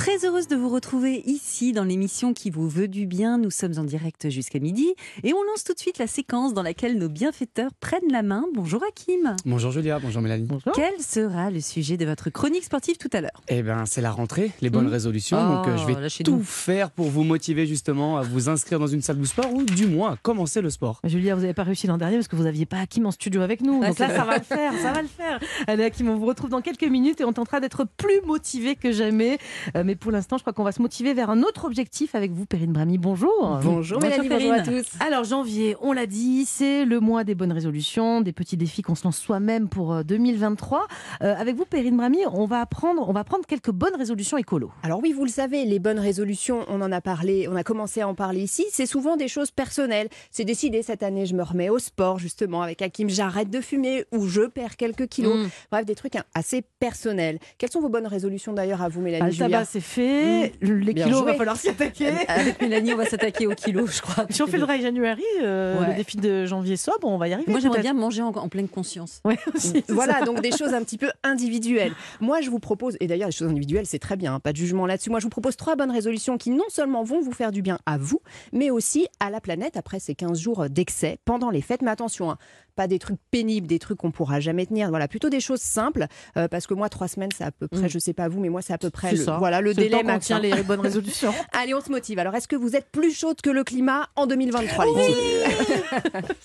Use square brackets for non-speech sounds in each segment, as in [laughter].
Très heureuse de vous retrouver ici dans l'émission qui vous veut du bien. Nous sommes en direct jusqu'à midi et on lance tout de suite la séquence dans laquelle nos bienfaiteurs prennent la main. Bonjour Hakim. Bonjour Julia, bonjour Mélanie. Quel sera le sujet de votre chronique sportive tout à l'heure? Eh ben, c'est la rentrée, les bonnes Mmh. résolutions. Oh, donc, euh, je vais lâchez-nous. tout faire pour vous motiver justement à vous inscrire dans une salle de sport ou du moins à commencer le sport. Julia, vous n'avez pas réussi l'an dernier parce que vous n'aviez pas Hakim en studio avec nous. Donc là, vrai. ça va le faire, ça va le faire. Allez, Hakim, on vous retrouve dans quelques minutes et on tentera d'être plus motivé que jamais. Euh, mais pour l'instant, je crois qu'on va se motiver vers un autre objectif avec vous, Perrine Brami. Bonjour. Bonjour, Mélanie, bonjour à tous. Alors, janvier, on l'a dit, c'est le mois des bonnes résolutions, des petits défis qu'on se lance soi-même pour euh, 2023. Euh, avec vous, Perrine Brami, on va apprendre, on va prendre quelques bonnes résolutions écolo. Alors oui, vous le savez, les bonnes résolutions, on en a parlé, on a commencé à en parler ici, c'est souvent des choses personnelles. C'est décidé cette année, je me remets au sport justement avec Hakim, j'arrête de fumer ou je perds quelques kilos. Mm. Bref, des trucs hein, assez personnels. Quelles sont vos bonnes résolutions d'ailleurs à vous, Mélanie Ah, le Julia tabac, c'est fait. Les Bien kilos, joué. va falloir s'y attaquer. [laughs] Avec Mélanie, on va s'attaquer au kilo, je crois. Si on fait le dry January, euh, Ouais. le défi de janvier sobre, on va y arriver. Moi, j'aimerais bien manger en, en pleine conscience. Ouais, aussi, c'est Voilà, ça. donc des choses un petit peu individuelles. Moi, je vous propose, et d'ailleurs, les choses individuelles, c'est très bien, hein, pas de jugement là-dessus. Moi, je vous propose trois bonnes résolutions qui non seulement vont vous faire du bien à vous, mais aussi à la planète après ces 15 jours d'excès pendant les fêtes. Mais attention, hein, pas des trucs pénibles, des trucs qu'on pourra jamais tenir. Voilà, plutôt des choses simples, euh, parce que moi, trois semaines, c'est à peu près, Mm. je sais pas vous, mais moi, c'est à peu près C'est le, ça. voilà, le C'est délai max. hein. les bonnes résolutions. [laughs] Allez, on se motive. Alors, est-ce que vous êtes plus chaude que le climat en 2023, les filles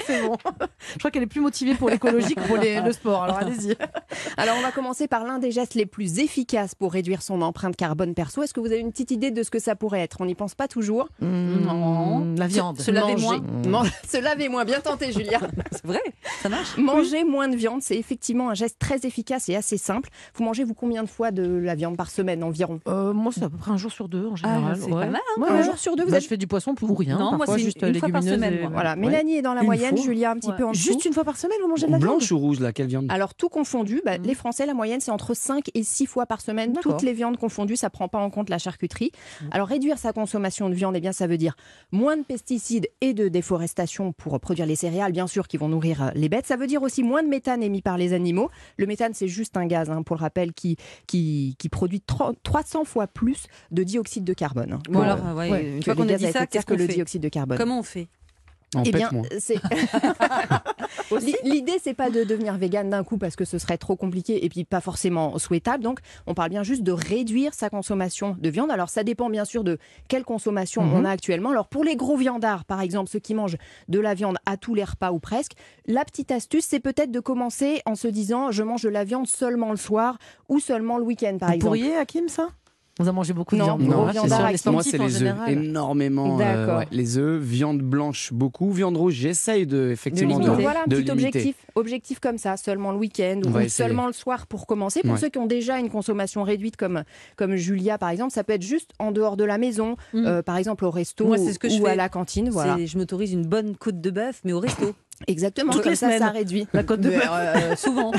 C'est bon. Je crois qu'elle est plus motivée pour l'écologie que pour les- le sport. Alors allez-y. [laughs] Alors, on va commencer par l'un des gestes les plus efficaces pour réduire son empreinte carbone perso. Est-ce que vous avez une petite idée de ce que ça pourrait être? On n'y pense pas toujours. Non. Mmh, La viande. Se laver Manger. moins. [laughs] Se laver moins. Bien tenté, Julia. C'est vrai, ça marche. Manger moins de viande, c'est effectivement un geste très efficace et assez simple. Vous mangez, vous, combien de fois de la viande par semaine environ? Euh, moi, c'est à peu près un jour sur deux en général. c'est pas mal, hein. Ouais, Un ouais. jour sur deux, vous Bah, êtes- Je fais du poisson pour rien. Non, moi, parfois c'est une- juste une fois par légumineuses semaine, et- moi. Voilà, Ouais. Mélanie est dans la Une moyenne, fois. Julia un petit Ouais. peu en dessous. Juste une fois par semaine, vous mangez de la viande Blanche ou rouge, là, quelle viande? Alors tout confondu, bah, Mhm. les Français, la moyenne, c'est entre 5 et 6 fois par semaine. Toutes les viandes confondues, ça prend pas en compte la charcuterie. Mhm. Alors réduire sa consommation de viande, eh bien, ça veut dire moins de pesticides et de déforestation pour produire les céréales, bien sûr, qui vont nourrir euh, les bêtes. Ça veut dire aussi moins de méthane émis par les animaux. Le méthane, c'est juste un gaz, hein, pour le rappel, qui, qui, qui produit 30 300 fois plus de dioxyde de carbone. Bon, alors, ouais, ouais, une fois qu'on a dit ça, qu'est-ce que le dioxyde de carbone. Comment on fait? En Eh bien, c'est [laughs] L'i- l'idée c'est pas de devenir végane d'un coup parce que ce serait trop compliqué et puis pas forcément souhaitable. Donc, on parle bien juste de réduire sa consommation de viande. Alors, ça dépend bien sûr de quelle consommation Mhm. on a actuellement. Alors, pour les gros viandards, par exemple, ceux qui mangent de la viande à tous les repas ou presque, la petite astuce, c'est peut-être de commencer en se disant je mange de la viande seulement le soir ou seulement le week-end, par Vous exemple. pourriez, Hakim, ça? Vous avez mangé beaucoup de Non, viande Non, hein, sûr. avec moi c'est les œufs, énormément. euh, ouais, les œufs, viande blanche beaucoup, viande rouge. J'essaye de effectivement de, Donc voilà un de petit limiter. objectif, objectif comme ça, seulement le week-end On ou seulement le soir pour commencer. Pour Ouais. ceux qui ont déjà une consommation réduite comme, comme Julia par exemple, ça peut être juste en dehors de la maison, Mm. euh, par exemple au resto Moi, ou, c'est ce que je ou à fais. la cantine. Voilà. Je m'autorise une bonne côte de bœuf, mais au resto. Exactement, Toutes comme les ça, semaines. ça réduit. La côte de Mais, bœuf. euh, Souvent.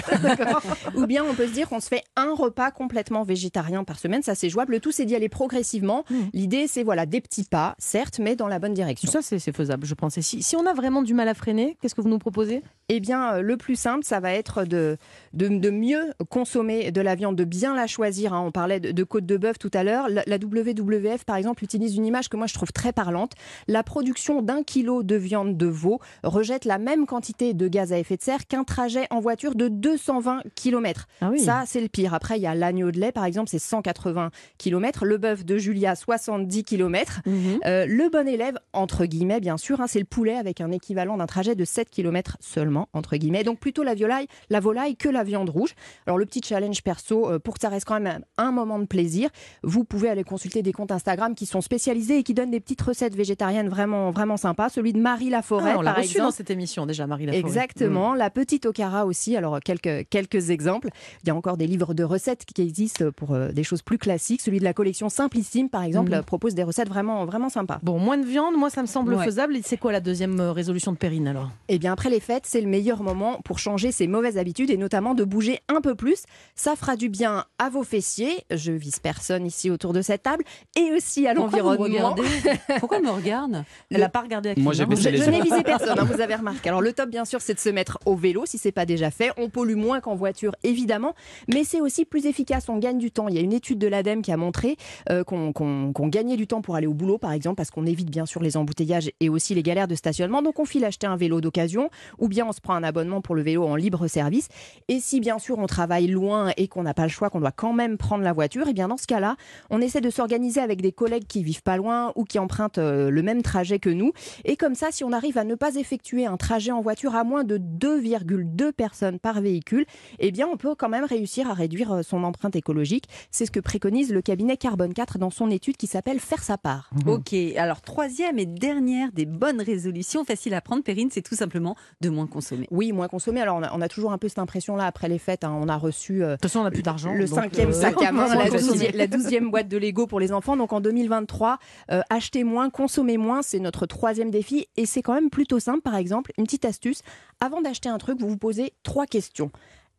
[laughs] ou bien on peut se dire qu'on se fait un repas complètement végétarien par semaine, ça c'est jouable. Le tout c'est d'y aller progressivement. Mm. L'idée c'est voilà des petits pas, certes, mais dans la bonne direction. Ça, c'est faisable, je pense. Si, si on a vraiment du mal à freiner, qu'est-ce que vous nous proposez? Eh bien, euh, le plus simple, ça va être de, de, de mieux consommer de la viande, de bien la choisir. hein. On parlait de, de côte de bœuf tout à l'heure. La, la WWF, par exemple, utilise une image que moi je trouve très parlante. La production d'un kilo de viande de veau rejette la même quantité de gaz à effet de serre qu'un trajet en voiture de 220 km. Ah oui. Ça, c'est le pire. Après, il y a l'agneau de lait, par exemple, c'est 180 km. Le bœuf de Julia, 70 km. Euh, le bon élève, entre guillemets, bien sûr, hein, c'est le poulet avec un équivalent d'un trajet de 7 km seulement, entre guillemets. Donc plutôt la volaille, la volaille que la viande rouge. Alors le petit challenge perso, euh, pour que ça reste quand même un moment de plaisir, vous pouvez aller consulter des comptes Instagram qui sont spécialisés et qui donnent des petites recettes végétariennes vraiment, vraiment sympas. Celui de Marie Laforêt, Ah, on l'a par reçu dans cette émission déjà, Marie Laforêt. Exactement, la petite Okara aussi. Alors quelques quelques exemples. Il y a encore des livres de recettes qui existent pour euh, des choses plus classiques. Celui de la collection Simplissime, par exemple, euh, propose des recettes vraiment vraiment sympas. Bon, moins de viande, moi ça me semble Ouais. faisable. Et c'est quoi la deuxième euh, résolution de Perrine alors? Et bien après les fêtes, c'est le meilleur moment pour changer ses mauvaises habitudes et notamment de bouger un peu plus. Ça fera du bien à vos fessiers, je vise personne ici autour de cette table, et aussi à l'environnement. [laughs] Pourquoi elle me regarde Elle n'a pas regardé Moi, j'ai baissé. Je, les je n'ai visé [laughs] personne, hein, vous avez remarqué. Alors le top, bien sûr, c'est de se mettre au vélo si c'est pas déjà fait. On pollue moins qu'en voiture, évidemment, mais c'est aussi plus efficace. On gagne du temps. Il y a une étude de l'ADEME qui a montré euh, qu'on gagnait du temps pour aller au boulot, par exemple, parce qu'on évite bien sûr les embouteillages et aussi les galères de stationnement. Donc on file acheter un vélo d'occasion, ou bien on se prend un abonnement pour le vélo en libre service. Et si bien sûr on travaille loin et qu'on n'a pas le choix, qu'on doit quand même prendre la voiture, et bien dans ce cas-là, on essaie de s'organiser avec des collègues qui vivent pas loin ou qui empruntent euh, le même trajet que nous. Et comme ça, si on arrive à ne pas effectuer un trajet en voiture à moins de 2,2 personnes par véhicule, eh bien, on peut quand même réussir à réduire euh, son empreinte écologique. C'est ce que préconise le cabinet Carbone 4 dans son étude qui s'appelle Faire sa part. Ok, alors troisième et dernière des bonnes résolutions faciles à prendre, Perrine, c'est tout simplement de moins consommer. Oui, moins consommer. Alors, on a, on a toujours un peu cette impression-là après les fêtes. hein. On a reçu euh, De toute façon, on n'a plus d'argent. le cinquième euh, sac à main, [laughs] la douzième, la douzième boîte de Lego pour les enfants. Donc en 2023, euh, acheter moins, consommer moins, c'est notre troisième défi. Et c'est quand même plutôt simple. Par exemple, une petite astuce. Avant d'acheter un truc, vous vous posez trois questions.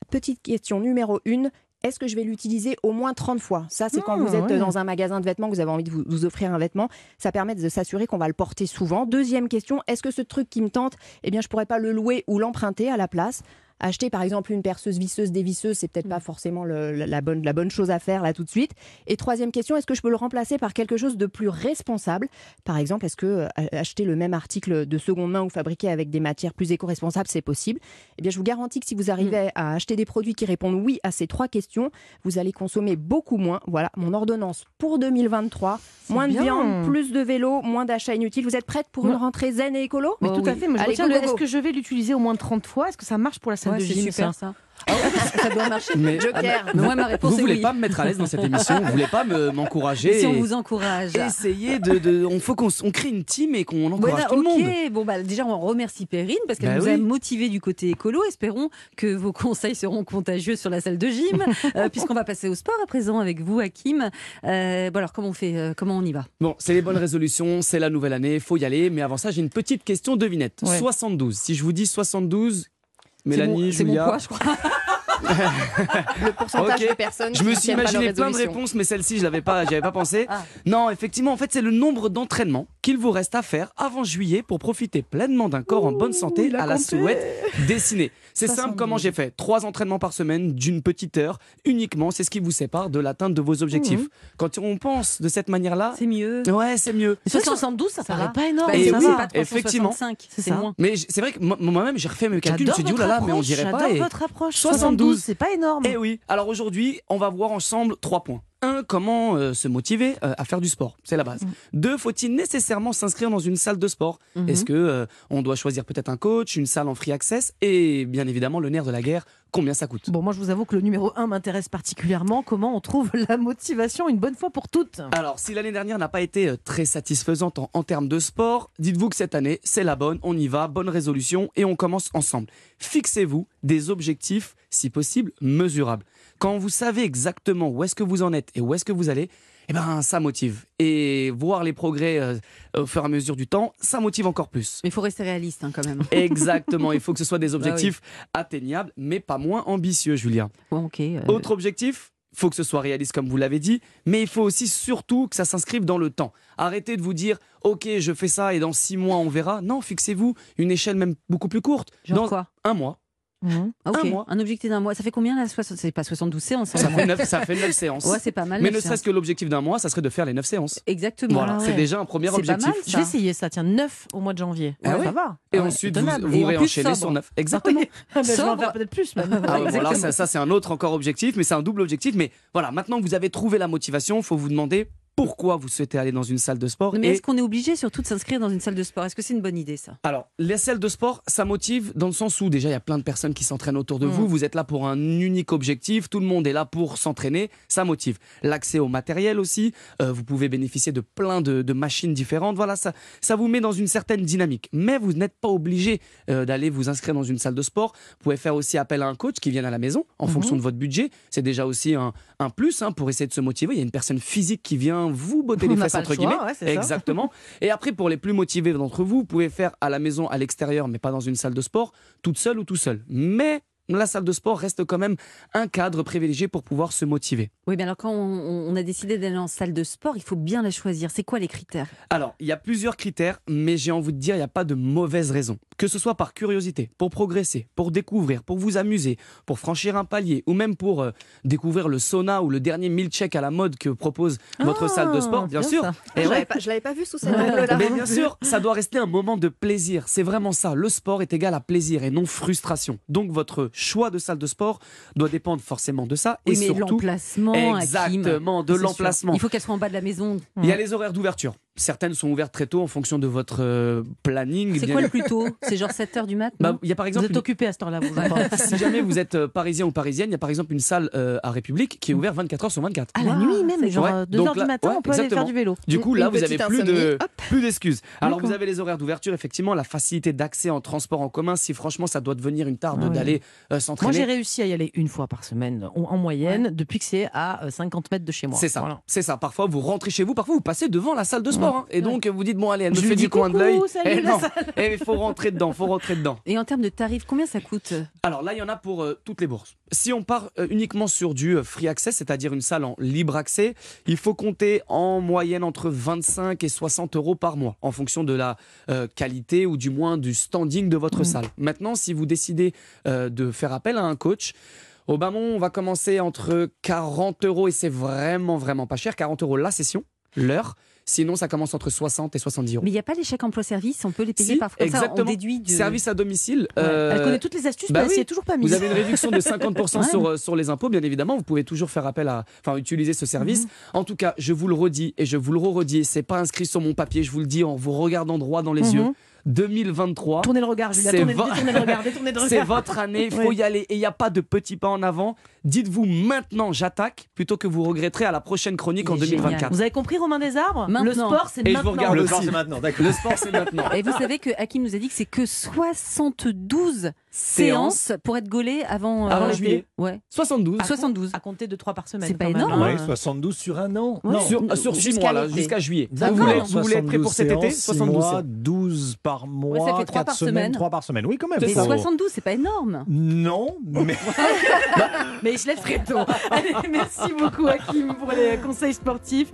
Petite question numéro une. Est-ce que je vais l'utiliser au moins 30 fois? Ça, c'est quand Ah, vous êtes ouais. dans un magasin de vêtements, que vous avez envie de vous, vous offrir un vêtement. Ça permet de s'assurer qu'on va le porter souvent. Deuxième question, est-ce que ce truc qui me tente, eh bien, je pourrais pas le louer ou l'emprunter à la place? Acheter par exemple une perceuse visseuse dévisseuse, c'est peut-être pas forcément le- la, la bonne, la bonne chose à faire là tout de suite. Et troisième question, est-ce que je peux le remplacer par quelque chose de plus responsable? Par exemple, est-ce que euh, acheter le même article de seconde main ou fabriqué avec des matières plus éco-responsables, c'est possible? Eh bien, je vous garantis que si vous arrivez à acheter des produits qui répondent oui à ces trois questions, vous allez consommer beaucoup moins. Voilà, mon ordonnance pour 2023. C'est Moins bien. de viande, plus de vélo, moins d'achats inutiles. Vous êtes prête pour une rentrée zen et écolo? Mais Oh tout à fait. Moi, je Allez, retiens go, le go, est-ce que je vais l'utiliser au moins 30 fois? Est-ce que ça marche pour la salle Ouais, super ça ça. ça doit marcher. Mais Joker. Mais moi, ma réponse vous est voulez oui. pas me mettre à l'aise dans cette émission, vous voulez pas me- m'encourager. Et si on vous encourage Essayer de, de- on faut qu'on on crée une team et qu'on encourage Voilà, tout le monde. bon bah déjà on remercie Perrine parce qu'elle Bah nous a motivé du côté écolo. Espérons que vos [laughs] conseils seront contagieux sur la salle de gym, euh, [laughs] puisqu'on va passer au sport à présent avec vous, Hakim. Euh, bon alors comment on fait, euh, comment on y va? Bon, c'est les bonnes résolutions, c'est la nouvelle année, faut y aller. Mais avant ça, j'ai une petite question devinette. Ouais. 72. Si je vous dis 72, C'est Mélanie, c'est mon Julia. poids, je crois. [laughs] Le pourcentage Ok. de personnes Je me suis imaginé plein de réponses, mais celle-ci, je l'avais pas, j'y avais pas pensé. Ah. Non, effectivement, en fait, c'est le nombre d'entraînements qu'il vous reste à faire avant juillet pour profiter pleinement d'un corps en bonne santé à la souhaite dessinée. [laughs] C'est simple 72. comment j'ai fait. Trois entraînements par semaine d'une petite heure uniquement. C'est ce qui vous sépare de l'atteinte de vos objectifs. Mhm. Quand on pense de cette manière-là, C'est mieux. ouais, c'est mieux. Mais 72, ça Ça paraît va. pas énorme. Bah, Et oui, va. pas effectivement. 365, C'est moins. Mais c'est vrai que moi- moi-même, j'ai refait mes calculs. Je me suis dit, J'adore oh là là, votre mais on approche, dirait pas. J'adore et- votre approche. 72, 72, c'est pas énorme. Eh oui. Alors aujourd'hui, on va voir ensemble trois points. Un, comment euh, se motiver euh, à faire du sport, c'est la base. Mm. Deux, faut-il nécessairement s'inscrire dans une salle de sport? Mhm. Est-ce que euh, on doit choisir peut-être un coach, une salle en free access? Et bien évidemment le nerf de la guerre, combien ça coûte? Bon, moi, je vous avoue que le numéro 1 m'intéresse particulièrement. Comment on trouve la motivation une bonne fois pour toutes? Alors, si l'année dernière n'a pas été très satisfaisante en, en termes de sport, dites-vous que cette année, c'est la bonne, on y va, bonne résolution et on commence ensemble. Fixez-vous des objectifs, si possible, mesurables. Quand vous savez exactement où est-ce que vous en êtes et où est-ce que vous allez, eh ben, ça motive. Et voir les progrès euh, au fur et à mesure du temps, ça motive encore plus. Mais il faut rester réaliste hein, quand même. [laughs] Exactement, il faut que ce soit des oui. objectifs atteignables, mais pas moins ambitieux, Julien. Euh, Autre objectif il faut que ce soit réaliste comme vous l'avez dit, mais il faut aussi surtout que ça s'inscrive dans le temps. Arrêtez de vous dire ok je fais ça et dans six mois on verra. Non, fixez-vous une échelle même beaucoup plus courte. genre dans quoi? un mois. Mhm. Ah, un mois. Un objectif d'un mois. Ça fait combien là 60 C'est pas 72 séances. hein. Ça fait neuf, ça fait neuf séances. Ouais, c'est pas mal. mais ne serait-ce que l'objectif d'un mois, ça serait de faire les neuf séances. Exactement. Voilà, Ah c'est déjà un premier C'est pas objectif. mal, Je ça. vais essayer ça, tiens, 9 au mois de janvier. Ah Ouais, ouais Ça va. Et Ah ensuite, vous, tenable. vous Et en réenchaînez sur neuf. [laughs] Exactement. Ah, je vais en faire peut-être plus. même. Ah voilà, Exactement. ça, ça, c'est un autre encore objectif, mais c'est un double objectif. Mais voilà, maintenant que vous avez trouvé la motivation, il faut vous demander pourquoi vous souhaitez aller dans une salle de sport. Mais est-ce qu'on est obligé surtout de s'inscrire dans une salle de sport? Est-ce que c'est une bonne idée ça? Alors, les salles de sport, ça motive dans le sens où déjà il y a plein de personnes qui s'entraînent autour de Mm. vous. Vous êtes là pour un unique objectif. Tout le monde est là pour s'entraîner. Ça motive. L'accès au matériel aussi. euh, vous pouvez bénéficier de plein de, de machines différentes. Voilà, ça, ça vous met dans une certaine dynamique. Mais vous n'êtes pas obligé euh, d'aller vous inscrire dans une salle de sport. Vous pouvez faire aussi appel à un coach qui vienne à la maison en Mhm. fonction de votre budget. C'est déjà aussi un, un plus hein, pour essayer de se motiver. Il y a une personne physique qui vient vous botter On les fesses entre choix, guillemets. ouais. Exactement. [laughs] Et après, pour les plus motivés d'entre vous, vous pouvez faire à la maison, à l'extérieur, mais pas dans une salle de sport, toute seule ou tout seul. Mais la salle de sport reste quand même un cadre privilégié pour pouvoir se motiver. Oui, mais alors quand on, on a décidé d'aller en salle de sport, il faut bien la choisir. C'est quoi les critères? Alors, il y a plusieurs critères, mais j'ai envie de dire, il n'y a pas de mauvaise raison. Que ce soit par curiosité, pour progresser, pour découvrir, pour vous amuser, pour franchir un palier, ou même pour euh, découvrir le sauna ou le dernier milkshake à la mode que propose votre Ah, salle de sport, bien bien sûr. ça. Et je ouais, l'avais pas, vu sous cette Ouais. angle-là. mais bien sûr, ça doit rester un moment de plaisir. C'est vraiment ça. Le sport est égal à plaisir et non frustration. Donc votre choix de salle de sport doit dépendre forcément de ça. Oui, et mais surtout, l'emplacement, Hakim, exactement, de l'emplacement. Il faut qu'elle soit en bas de la maison. Il y a les horaires d'ouverture. Certaines sont ouvertes très tôt en fonction de votre euh, planning. C'est quoi le plus tôt? [laughs] C'est genre 7h du mat Bah, y a par Vous exemple êtes une- occupé à vous. je pense. [laughs] si jamais vous êtes euh, [laughs] parisien ou parisienne, il y a par exemple une salle euh, à République qui est ouverte 24 heures sur 24. À la nuit même, genre Ouais, 2h donc du matin, ouais, on peut aller faire du vélo. Du coup, Une- là, une vous avez plus de plus d'excuses. Alors, vous avez les horaires d'ouverture, effectivement, la facilité d'accès en transport en commun. Si franchement, ça doit devenir une tarde ouais. d'aller euh, Moi, j'ai s'entraîner. réussi à y aller une fois par semaine, en en moyenne, depuis que c'est à euh, 50 mètres de chez moi. C'est ça, Voilà. c'est ça. Parfois, vous rentrez chez vous, parfois vous passez devant la salle de sport, hein. et donc vous dites bon allez, elle me Je fait du coin de l'œil. Eh non. Eh, il faut rentrer dedans, faut rentrer dedans. Et en termes de tarifs, combien ça coûte? Alors là, il y en a pour euh, toutes les bourses. Si on part euh, uniquement sur du euh, free access, c'est-à-dire une salle en libre accès, il faut compter en moyenne entre 25 et 60 euros par mois, en fonction de la qualité ou du moins du standing de votre salle. Maintenant, si vous décidez de faire appel à un coach, au Bamon, on va commencer entre 40 euros et c'est vraiment, vraiment pas cher. 40 euros la session, l'heure. Sinon, ça commence entre 60 et 70 euros. Mais il n'y a pas les chèques emploi-service, on peut les payer Si, parfois comme ça, on exactement. déduit du... Service à domicile. Ouais. euh, Elle connaît toutes les astuces, bah mais elle oui. s'y est toujours pas mise. Vous avez une réduction de [laughs] 50% Ouais. sur, euh, sur les impôts, bien évidemment. Vous pouvez toujours faire appel à, enfin, utiliser ce service. Mhm. En tout cas, je vous le redis et je vous le re-redis. C'est pas inscrit sur mon papier. Je vous le dis en vous regardant droit dans les Mhm. yeux. 2023. Tournez le regard, Julia. C'est Tournez, vo- le regard, détournez le [laughs] C'est regard. votre année, il faut Oui. y aller et il n'y a pas de petits pas en avant. Dites-vous maintenant j'attaque plutôt que vous regretterez à la prochaine chronique en est génial. 2024. Vous avez compris, Romain des Arbres Maintenant. Le sport, c'est Et je maintenant. vous regarde Le aussi. sport, c'est maintenant, d'accord. Le sport c'est maintenant. Et vous savez que Hakim nous a dit que c'est que 72 séances pour être gaulé avant, euh, Avant juillet. Ouais. 72. À 72. À compter de 3 par semaine. C'est pas énorme, hein. Oui, 72 sur un an. Ouais. Non. Sur, euh, sur 6 Jusqu'à mois, jusqu'à juillet. D'accord. Vous voulez, vous voulez être prêt pour cet été? 72 72 mois, séances. 12 par mois, Ouais, ça fait trois 4 par semaines, semaine. 3 par semaine. Oui, quand même. Mais faut- 72, c'est pas énorme. Non, mais [laughs] Mais je lève très tôt. Allez, merci beaucoup, Hakim, pour les conseils sportifs.